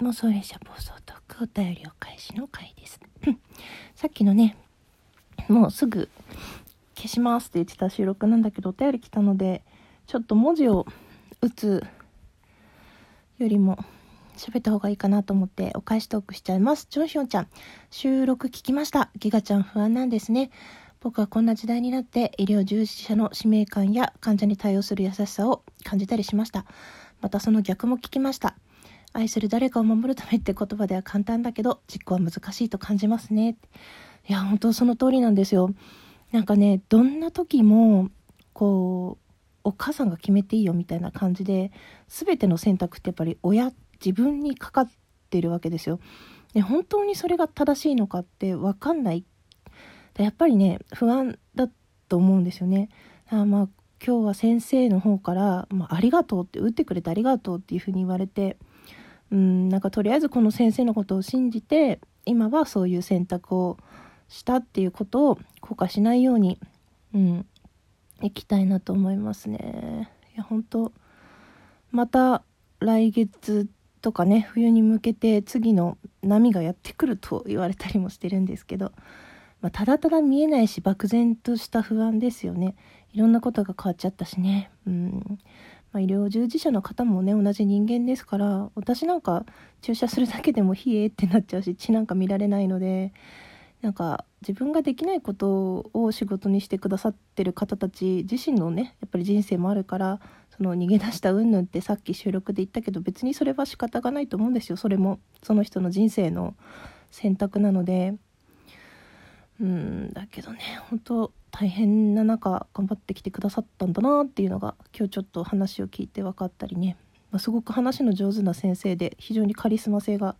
妄想列車暴走トークお便りお返しの回です。さっきのね、もうすぐ消しますって言ってた収録なんだけど、お便り来たので、ちょっと文字を打つよりも喋った方がいいかなと思ってお返しトークしちゃいます。ジョンヒョンちゃん、収録聞きました。ギガちゃん不安なんですね。僕はこんな時代になって医療従事者の使命感や患者に対応する優しさを感じたりしました。またその逆も聞きました。愛する誰かを守るためって言葉では簡単だけど実行は難しいと感じますね。いや、本当その通りなんですよ。なんかね、どんな時も、こう、お母さんが決めていいよみたいな感じで、全ての選択ってやっぱり親、自分にかかってるわけですよ。で本当にそれが正しいのかって分かんないやっぱりね不安だと思うんですよね。あまあ今日は先生の方から「まあ、ありがとう」って打ってくれてありがとうっていうふうに言われてうんなんかとりあえずこの先生のことを信じて今はそういう選択をしたっていうことを後悔しないように、うん、いきたいなと思いますね。いや本当また来月とかね冬に向けて次の波がやってくると言われたりもしてるんですけど、まあ、ただただ見えないし漠然とした不安ですよね。いろんなことが変わっちゃったしね。うん。まあ、医療従事者の方もね同じ人間ですから私なんか注射するだけでも冷えってなっちゃうし血なんか見られないのでなんか自分ができないことを仕事にしてくださってる方たち自身のねやっぱり人生もあるからその逃げ出した云々ってさっき収録で言ったけど別にそれは仕方がないと思うんですよ。それもその人の人生の選択なので。うんだけどね本当大変な中頑張ってきてくださったんだなっていうのが今日ちょっと話を聞いて分かったりね、まあ、すごく話の上手な先生で非常にカリスマ性が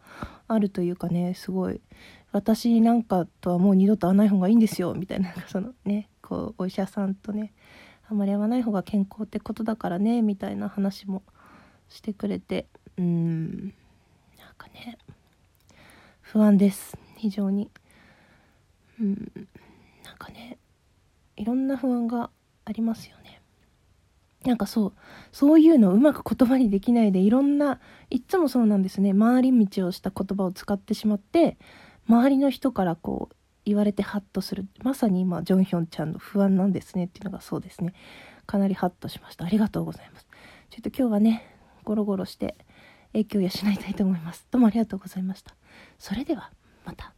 あるというかねすごい。私なんかとはもう二度と会わない方がいいんですよみたいな そのねこうお医者さんとねあまり会わない方が健康ってことだからねみたいな話もしてくれてうんなんかね不安です。非常に。うん。なんかねいろんな不安がありますよね。なんかそうそういうのをうまく言葉にできないでいろんないっつもそうなんですね。回り道をした言葉を使ってしまって周りの人からこう言われてハッとする。まさに今ジョンヒョンちゃんの不安なんですねっていうのがそうですね。かなりハッとしました。ありがとうございます。ちょっと今日はねゴロゴロして影響を養いたいと思います。どうもありがとうございました。それではまた。